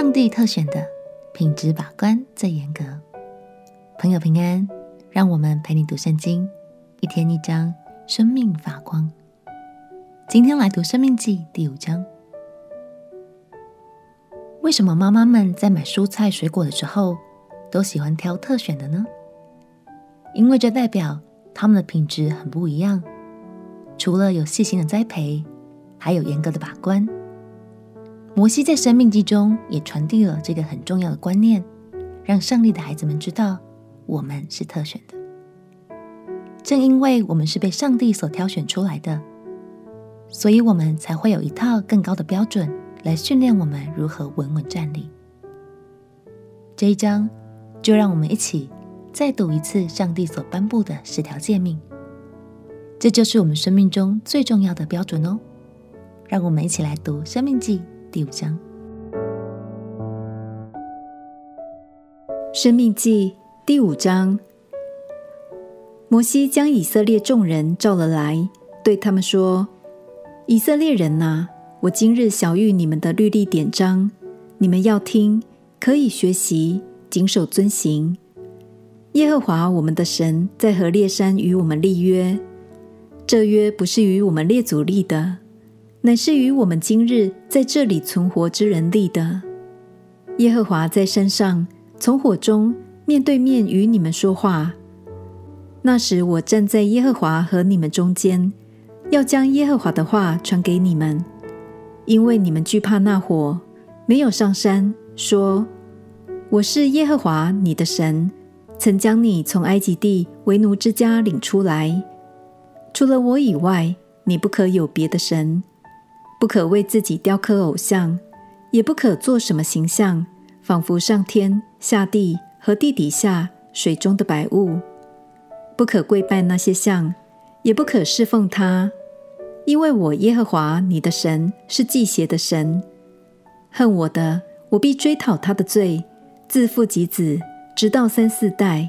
上帝特选的品质把关最严格。朋友平安，让我们陪你读圣经，一天一章，生命发光。今天来读《生命记》第五章。为什么妈妈们在买蔬菜水果的时候都喜欢挑特选的呢？因为这代表他们的品质很不一样。除了有细心的栽培，还有严格的把关。摩西在《生命记》中也传递了这个很重要的观念，让上帝的孩子们知道，我们是特选的。正因为我们是被上帝所挑选出来的，所以我们才会有一套更高的标准来训练我们如何稳稳站立。这一章，就让我们一起再读一次上帝所颁布的十条诫命。这就是我们生命中最重要的标准哦。让我们一起来读《生命记》第五章。《生命记》第五章，摩西将以色列众人召了来，对他们说：“以色列人哪，我今日晓諭你们的律例典章，你们要听，可以学习，谨守遵行。耶和华我们的神在何烈山与我们立约。”这约不是与我们列祖立的，乃是与我们今日在这里存活之人立的。耶和华在山上从火中面对面与你们说话。那时我站在耶和华和你们中间，要将耶和华的话传给你们，因为你们惧怕那火，没有上山，说：“我是耶和华你的神，曾将你从埃及地为奴之家领出来。”除了我以外，你不可有别的神，不可为自己雕刻偶像，也不可做什么形象，仿佛上天下地和地底下水中的百物。不可跪拜那些像，也不可侍奉他，因为我耶和华你的神是忌邪的神。恨我的，我必追讨他的罪，自父及子，直到三四代；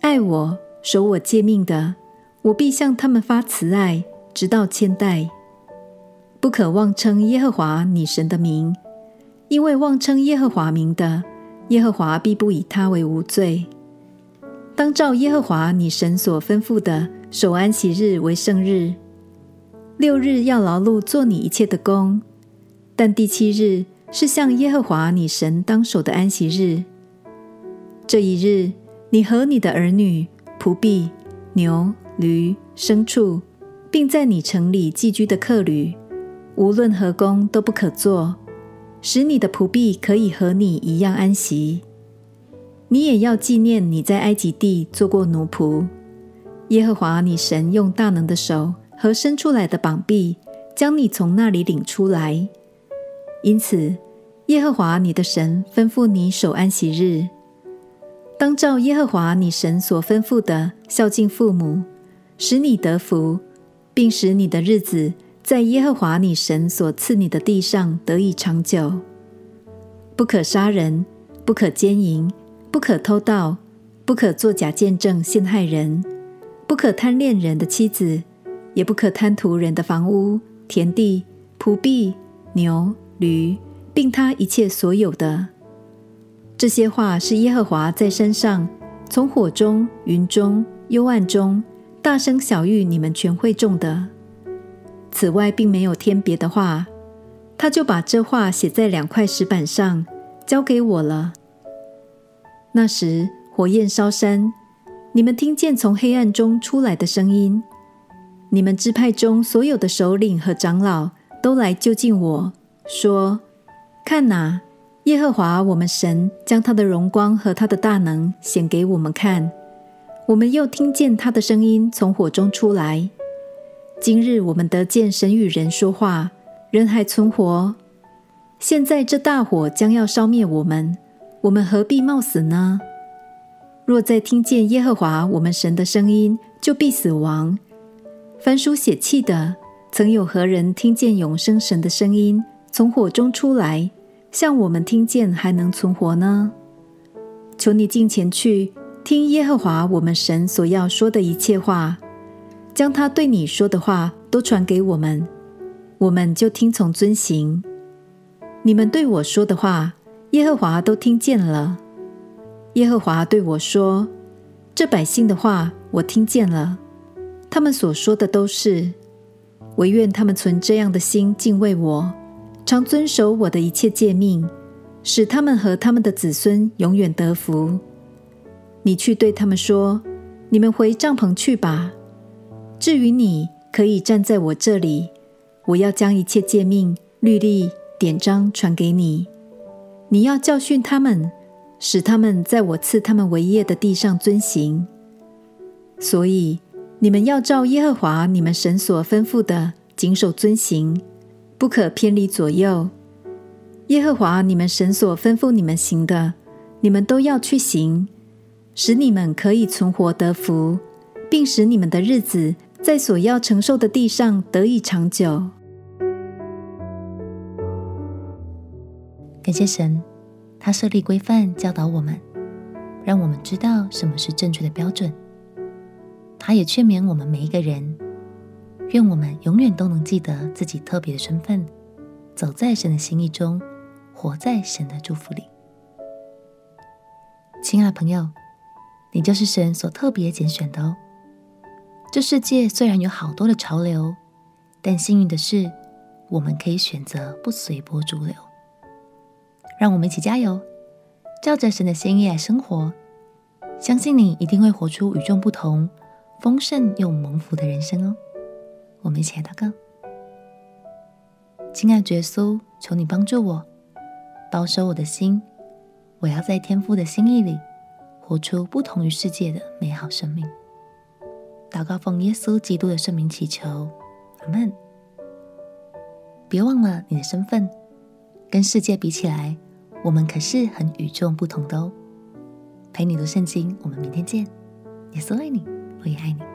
爱我、守我诫命的。我必向他们发慈爱，直到千代。不可妄称耶和华你神的名，因为妄称耶和华名的，耶和华必不以他为无罪。当照耶和华你神所吩咐的，守安息日为圣日。六日要劳碌做你一切的工，但第七日是向耶和华你神当守的安息日。这一日，你和你的儿女、仆婢、牛。驴、牲畜，并在你城里寄居的客旅，无论何工都不可做，使你的仆婢可以和你一样安息。你也要纪念你在埃及地做过奴仆，耶和华你神用大能的手和伸出来的膀臂，将你从那里领出来。因此，耶和华你的神吩咐你守安息日，当照耶和华你神所吩咐的孝敬父母。使你得福，并使你的日子在耶和华你神所赐你的地上得以长久。不可杀人，不可奸淫，不可偷盗，不可作假见证陷害人，不可贪恋人的妻子，也不可贪图人的房屋、田地、仆婢、牛、驴，并他一切所有的。这些话是耶和华在山上，从火中、云中、幽暗中。大声晓諭你们全会众的。此外，并没有添别的话，他就把这话写在两块石板上，交给我了。那时火焰烧山，你们听见从黑暗中出来的声音。你们支派中所有的首领和长老都来就近我说：“看哪，耶和华我们神将他的荣光和他的大能显给我们看。”我们又听见他的声音从火中出来。今日我们得见神与人说话，人还存活。现在这大火将要烧灭我们，我们何必冒死呢？若再听见耶和华我们神的声音，就必死亡。凡书血气的，曾有何人听见永生神的声音从火中出来，像我们听见还能存活呢？求你近前去。听耶和华我们神所要说的一切话，将他对你说的话都传给我们，我们就听从遵行。你们对我说的话，耶和华都听见了。耶和华对我说：“这百姓的话我听见了，他们所说的都是。唯愿他们存这样的心敬畏我，常遵守我的一切诫命，使他们和他们的子孙永远得福。你去对他们说：你们回帐篷去吧。至于你，可以站在我这里，我要将一切诫命、律例、典章传给你。你要教训他们。”使他们在我赐他们为业的地上遵行，所以你们要照耶和华你们神所吩咐的，谨守遵行，不可偏离左右。耶和华你们神所吩咐你们行的，你们都要去行，使你们可以存活得福，并使你们的日子在所要承受的地上得以长久。感谢神。他设立规范，教导我们，让我们知道什么是正确的标准。他也劝勉我们每一个人，愿我们永远都能记得自己特别的身份，走在神的心意中，活在神的祝福里。亲爱的朋友，你就是神所特别拣选的哦。这世界虽然有好多的潮流，但幸运的是，我们可以选择不随波逐流。让我们一起加油，照着神的心意来生活。相信你一定会活出与众不同、丰盛又蒙福的人生哦。我们一起来祷告：亲爱的耶稣，求你帮助我，保守我的心。我要在天父的心意里，活出不同于世界的美好生命。祷告奉耶稣基督的圣名祈求，阿门。别忘了你的身份，跟世界比起来。我们可是很与众不同的哦。陪你读圣经，我们明天见。耶稣爱你，我也爱你。